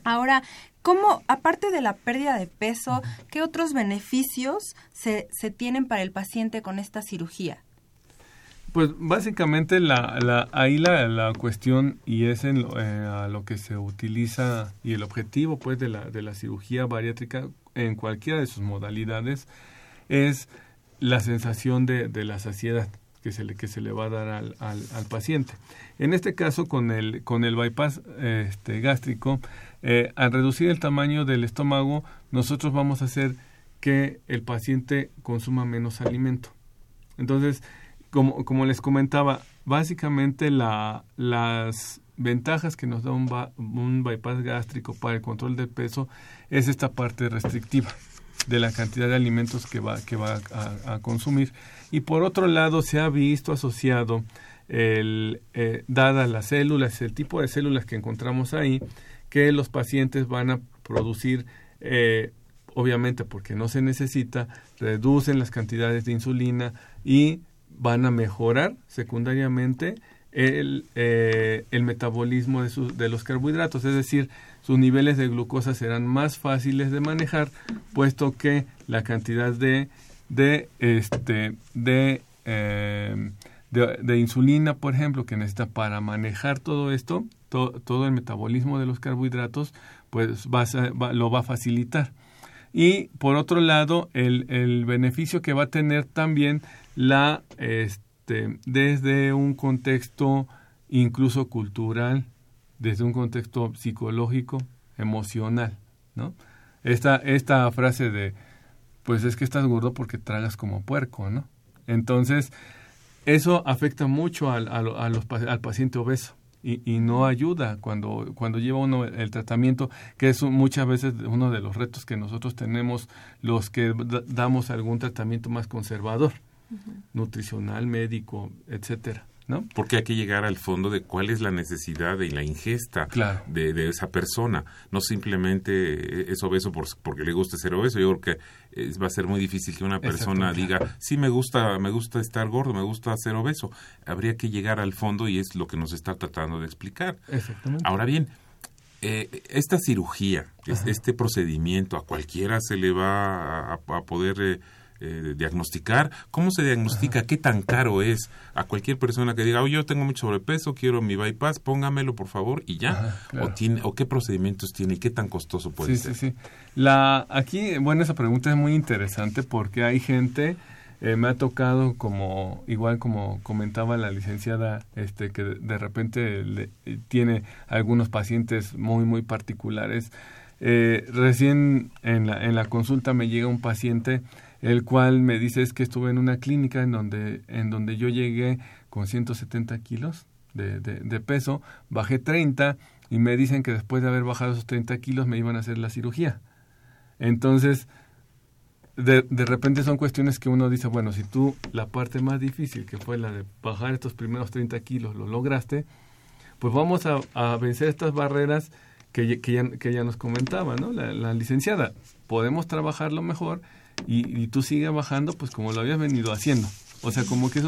Ahora, ¿cómo, aparte de la pérdida de peso, qué otros beneficios se, se tienen para el paciente con esta cirugía? Pues básicamente la, la, ahí la, la cuestión y es en lo, eh, a lo que se utiliza y el objetivo pues de la, de la cirugía bariátrica en cualquiera de sus modalidades es la sensación de, de la saciedad que se le, que se le va a dar al, al, al paciente. En este caso con el, con el bypass este, gástrico eh, al reducir el tamaño del estómago, nosotros vamos a hacer que el paciente consuma menos alimento. Entonces, como, como les comentaba, básicamente la, las ventajas que nos da un, un bypass gástrico para el control del peso es esta parte restrictiva de la cantidad de alimentos que va, que va a, consumir. Y por otro lado, se ha visto asociado, el, eh, dadas las células, el tipo de células que encontramos ahí, que los pacientes van a producir, eh, obviamente porque no se necesita, reducen las cantidades de insulina y van a mejorar secundariamente el, eh, el metabolismo de, de los carbohidratos, es decir, sus niveles de glucosa serán más fáciles de manejar, puesto que la cantidad de, de, este, de, eh, de, insulina, por ejemplo, que necesita para manejar todo esto, todo el metabolismo de los carbohidratos, pues va lo va a facilitar. Y por otro lado, el, el beneficio que va a tener también la, este, desde un contexto incluso cultural, desde un contexto psicológico, emocional, ¿no? Esta, esta frase de, pues es que estás gordo porque tragas como puerco, ¿no? Entonces, eso afecta mucho al, al paciente obeso. Y, y, no ayuda cuando, cuando lleva uno el tratamiento, que es muchas veces uno de los retos que nosotros tenemos los que damos algún tratamiento más conservador, nutricional, médico, etcétera. ¿no? Porque hay que llegar al fondo de cuál es la necesidad y la ingesta de, esa persona. No simplemente es obeso por, porque le gusta ser obeso. Yo creo que va a ser muy difícil que una persona diga, sí, me gusta, me gusta estar gordo, me gusta ser obeso. Habría que llegar al fondo y es lo que nos está tratando de explicar. Ahora bien, eh, esta cirugía, este procedimiento, a cualquiera se le va a, poder... Eh, eh, diagnosticar. ¿Cómo se diagnostica? ¿Qué tan caro es? A cualquier persona que diga, oh, yo tengo mucho sobrepeso, quiero mi bypass, póngamelo por favor y ya. o, tiene, ¿O qué procedimientos tiene y qué tan costoso puede ser? Sí, sí. La, aquí, bueno, esa pregunta es muy interesante porque hay gente... Eh, me ha tocado como igual como comentaba la licenciada este que de repente le, tiene algunos pacientes muy muy particulares eh, recién en la, en la consulta me llega un paciente el cual me dice es que estuve en una clínica en donde, en donde yo llegué con 170 kilos de, de, peso, bajé 30 y me dicen que después de haber bajado esos 30 kilos me iban a hacer la cirugía. Entonces, de, de repente son cuestiones que uno dice, bueno, si tú la parte más difícil, que fue la de bajar estos primeros 30 kilos, lo lograste, pues vamos a, a vencer estas barreras que, que, ya, que ya nos comentaba, ¿no? La, la licenciada. Podemos trabajarlo mejor y, tú sigues bajando pues como lo habías venido haciendo. O sea, como que es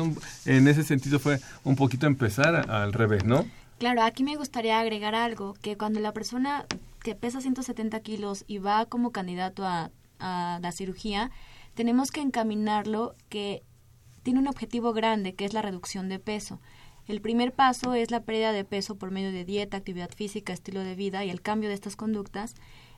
en ese sentido fue un poquito empezar al revés, ¿no? Claro, aquí me gustaría agregar algo, que cuando la persona que pesa 170 kilos y va como candidato a la cirugía, tenemos que encaminarlo que tiene un objetivo grande, que es la reducción de peso. El primer paso es la pérdida de peso por medio de dieta, actividad física, estilo de vida y el cambio de estas conductas.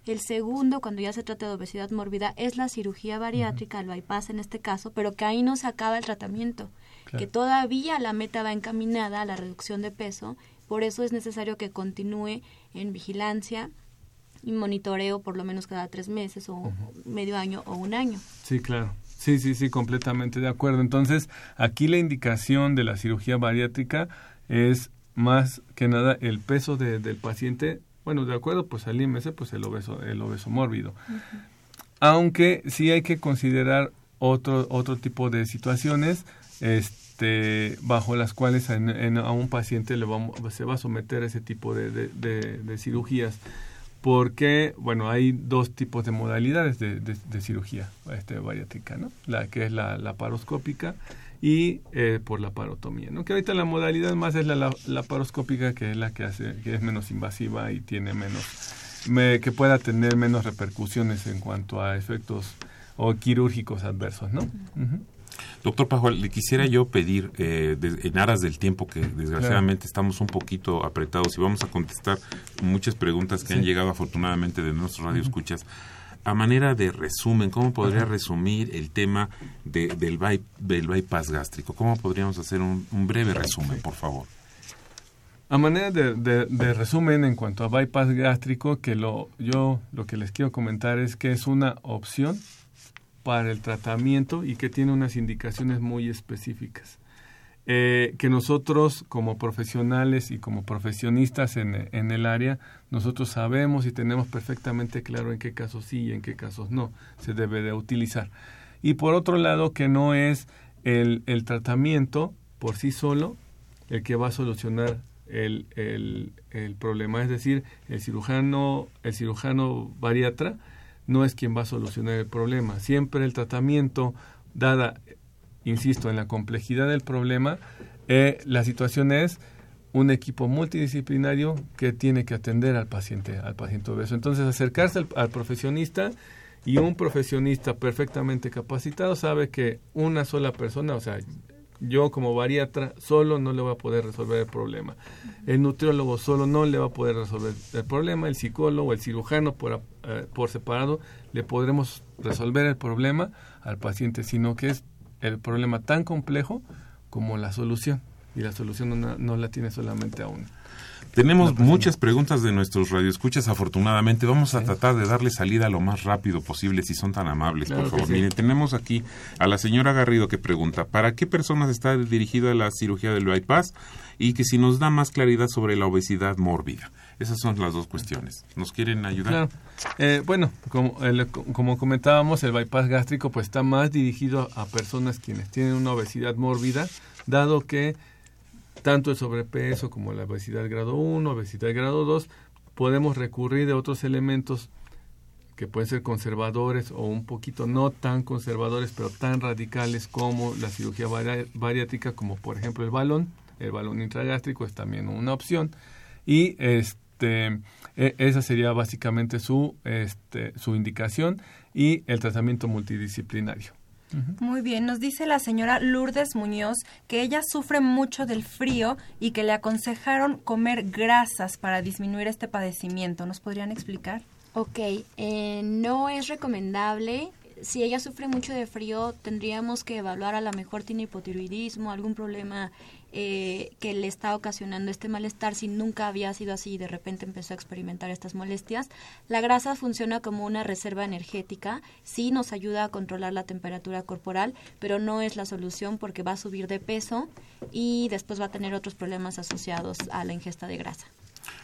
El segundo, cuando ya se trata de obesidad mórbida, es la cirugía bariátrica, el bypass en este caso, pero que ahí no se acaba el tratamiento, que todavía la meta va encaminada a la reducción de peso, por eso es necesario que continúe en vigilancia y monitoreo por lo menos cada tres meses o medio año o un año. Sí, claro. Sí, sí, sí, completamente de acuerdo. Entonces, aquí la indicación de la cirugía bariátrica es más que nada el peso del paciente bueno, de acuerdo, pues al IMS, pues el obeso, el obeso mórbido. Aunque sí hay que considerar otro, otro tipo de situaciones, este, bajo las cuales a un paciente le se va a someter a ese tipo de, de, cirugías porque, bueno, hay dos tipos de modalidades de, cirugía este, bariátrica, ¿no? La que es la laparoscópica y eh, por la parotomía, ¿no? Que ahorita la modalidad más es la, la, paroscópica, que es la que hace, que es menos invasiva y tiene menos, que pueda tener menos repercusiones en cuanto a efectos o quirúrgicos adversos, ¿no? Doctor Pajual, le quisiera yo pedir, eh, en aras del tiempo que desgraciadamente estamos un poquito apretados y vamos a contestar muchas preguntas que han llegado afortunadamente de nuestros radioescuchas, a manera de resumen, ¿cómo podría resumir el tema del, del, bypass gástrico? ¿Cómo podríamos hacer un, breve resumen, por favor? A manera de, resumen en cuanto a bypass gástrico, que lo, yo lo que les quiero comentar es que es una opción para el tratamiento y que tiene unas indicaciones muy específicas. Eh, que nosotros como profesionales y como profesionistas en, en, el área, nosotros sabemos y tenemos perfectamente claro en qué casos sí y en qué casos no se debe de utilizar. Y por otro lado, que no es el, el tratamiento por sí solo el que va a solucionar el, el, el, problema. Es decir, el cirujano, el cirujano bariatra no es quien va a solucionar el problema. Siempre el tratamiento, dada insisto, en la complejidad del problema, eh, la situación es un equipo multidisciplinario que tiene que atender al paciente, al paciente obeso. Entonces, acercarse al, profesionista y un profesionista perfectamente capacitado sabe que una sola persona, o sea, yo como bariatra solo no le voy a poder resolver el problema. El nutriólogo solo no le va a poder resolver el problema. El psicólogo, el cirujano por, eh, por separado le podremos resolver el problema al paciente, sino que es el problema tan complejo como la solución. Y la solución no, no la tiene solamente a uno. Tenemos muchas preguntas de nuestros radioescuchas, afortunadamente. Vamos a tratar de darle salida lo más rápido posible, si son tan amables, por favor. Miren, tenemos aquí a la señora Garrido que pregunta, ¿para qué personas está dirigida la cirugía del bypass? Y que si nos da más claridad sobre la obesidad mórbida. Esas son las dos cuestiones. ¿Nos quieren ayudar? Eh, bueno, como, como comentábamos, el bypass gástrico pues está más dirigido a personas quienes tienen una obesidad mórbida, dado que tanto el sobrepeso como la obesidad grado 1, obesidad grado 2, podemos recurrir a otros elementos que pueden ser conservadores o un poquito no tan conservadores, pero tan radicales como la cirugía bariátrica, como por ejemplo el balón. El balón intragástrico es también una opción. Y este, e, esa sería básicamente su, este, su indicación y el tratamiento multidisciplinario. Muy bien, nos dice la señora Lourdes Muñoz que ella sufre mucho del frío y que le aconsejaron comer grasas para disminuir este padecimiento. ¿Nos podrían explicar? Ok, eh, no es recomendable si ella sufre mucho de frío, tendríamos que evaluar a lo mejor tiene hipotiroidismo, algún problema eh, que le está ocasionando este malestar si nunca había sido así y de repente empezó a experimentar estas molestias. La grasa funciona como una reserva energética, sí nos ayuda a controlar la temperatura corporal, pero no es la solución porque va a subir de peso y después va a tener otros problemas asociados a la ingesta de grasa.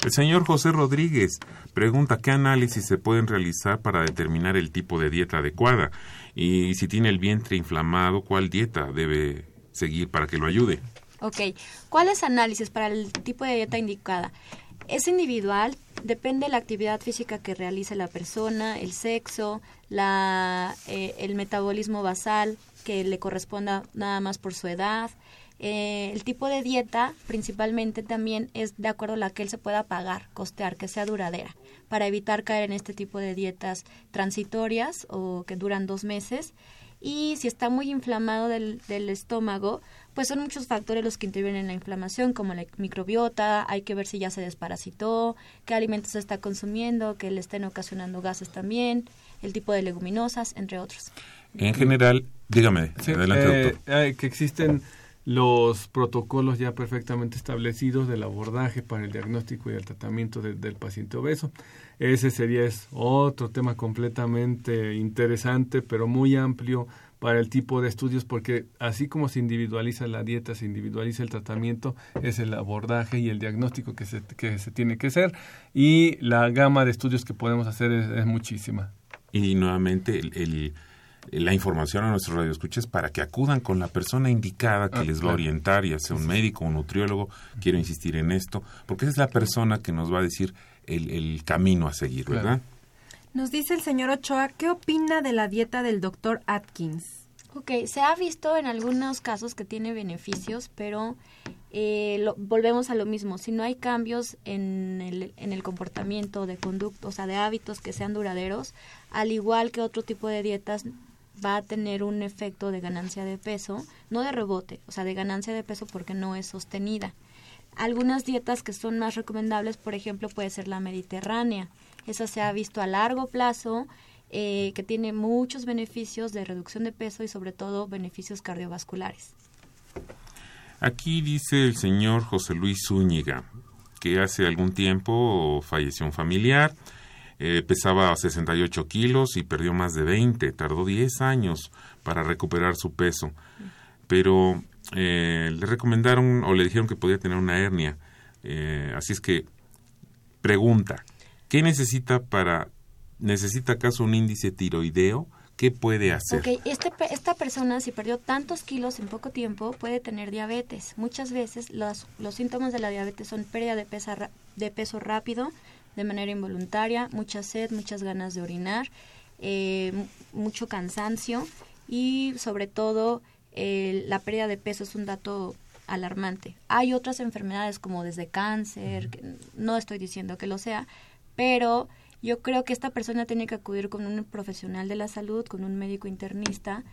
El señor José Rodríguez pregunta qué análisis se pueden realizar para determinar el tipo de dieta adecuada y si tiene el vientre inflamado, cuál dieta debe seguir para que lo ayude. Ok, ¿cuáles análisis para el tipo de dieta indicada? Es individual, depende de la actividad física que realice la persona, el sexo, la, eh, el metabolismo basal que le corresponda nada más por su edad, eh, el tipo de dieta principalmente también es de acuerdo a la que él se pueda pagar, costear, que sea duradera, para evitar caer en este tipo de dietas transitorias o que duran dos meses. Y si está muy inflamado del, del estómago, pues son muchos factores los que intervienen en la inflamación, como la microbiota, hay que ver si ya se desparasitó, qué alimentos se está consumiendo, que le estén ocasionando gases también, el tipo de leguminosas, entre otros. En general, dígame, adelante, eh, que existen los protocolos ya perfectamente establecidos del abordaje para el diagnóstico y el tratamiento del paciente obeso. Ese sería es otro tema completamente interesante, pero muy amplio para el tipo de estudios, porque así como se individualiza la dieta, se individualiza el tratamiento, es el abordaje y el diagnóstico que se, que se tiene que hacer, y la gama de estudios que podemos hacer es, muchísima. Y nuevamente el la información a nuestros radioescuchas para que acudan con la persona indicada que ah, les va a orientar, ya sea un médico, un nutriólogo, quiero insistir en esto, porque esa es la persona que nos va a decir el, camino a seguir, ¿verdad? Nos dice el señor Ochoa, ¿qué opina de la dieta del doctor Atkins? Ok, se ha visto en algunos casos que tiene beneficios, pero eh, volvemos a lo mismo. Si no hay cambios en el, en el comportamiento de conducta, o sea, de hábitos que sean duraderos, al igual que otro tipo de dietas, va a tener un efecto de ganancia de peso, no de rebote, o sea, de ganancia de peso porque no es sostenida. Algunas dietas que son más recomendables, por ejemplo, puede ser la mediterránea. Esa se ha visto a largo plazo, eh, que tiene muchos beneficios de reducción de peso y sobre todo beneficios cardiovasculares. Aquí dice el señor José Luis Zúñiga que hace algún tiempo falleció un familiar eh, pesaba 68 kilos y perdió más de 20. Tardó 10 años para recuperar su peso. Pero eh, le recomendaron o le dijeron que podía tener una hernia. Eh, así es que pregunta, ¿qué necesita para... ¿Necesita acaso un índice tiroideo? ¿Qué puede hacer? Ok, este, esta persona si perdió tantos kilos en poco tiempo puede tener diabetes. Muchas veces los, los síntomas de la diabetes son pérdida de, pesa, de peso rápido, de manera involuntaria, mucha sed, muchas ganas de orinar, eh, mucho cansancio y sobre todo la pérdida de peso es un dato alarmante. Hay otras enfermedades como desde cáncer, no estoy diciendo que lo sea, pero yo creo que esta persona tiene que acudir con un profesional de la salud, con un médico internista,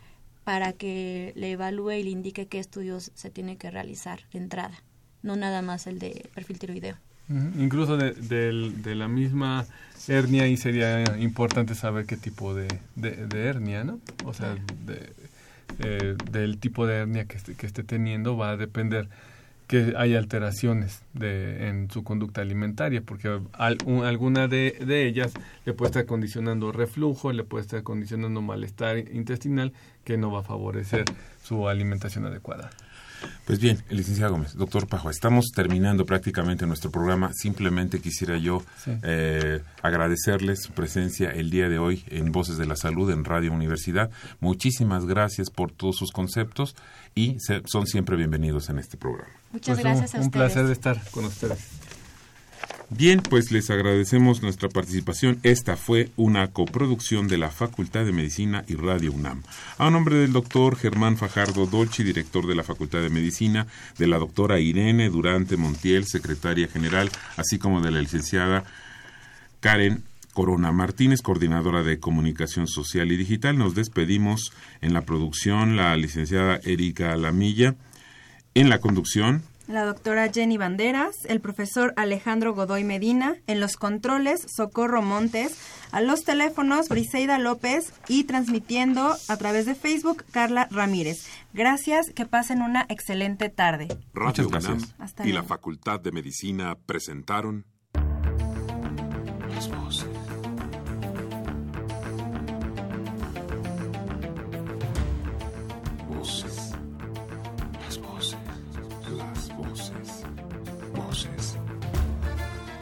para que le evalúe y le indique qué estudios se tiene que realizar de entrada, no nada más el de perfil tiroideo. Incluso de, de, la misma hernia y sería importante saber qué tipo de, de hernia, ¿no? O sea, eh, del tipo de hernia que esté, que esté teniendo va a depender que hay alteraciones de, en su conducta alimentaria, porque alguna de, de, ellas le puede estar condicionando reflujo, le puede estar condicionando malestar intestinal que no va a favorecer su alimentación adecuada. Pues bien, licenciado Gómez, doctor Pajo, estamos terminando prácticamente nuestro programa. Simplemente quisiera yo eh, agradecerles su presencia el día de hoy en Voces de la Salud en Radio Universidad. Muchísimas gracias por todos sus conceptos y son siempre bienvenidos en este programa. Muchas pues gracias a ustedes. Un placer estar con ustedes. Bien, pues les agradecemos nuestra participación. Esta fue una coproducción de la Facultad de Medicina y Radio UNAM. A nombre del doctor Germán Fajardo Dolci, director de la Facultad de Medicina, de la doctora Irene Durante Montiel, secretaria general, así como de la licenciada Karen Corona Martínez, coordinadora de comunicación social y digital. Nos despedimos en la producción la licenciada Erika Lamilla, en la conducción la doctora Jenny Banderas, el profesor Alejandro Godoy Medina, en los controles Socorro Montes, a los teléfonos Briseida López y transmitiendo a través de Facebook Carla Ramírez. Gracias, que pasen una excelente tarde. Radio UNAM y la Facultad de Medicina presentaron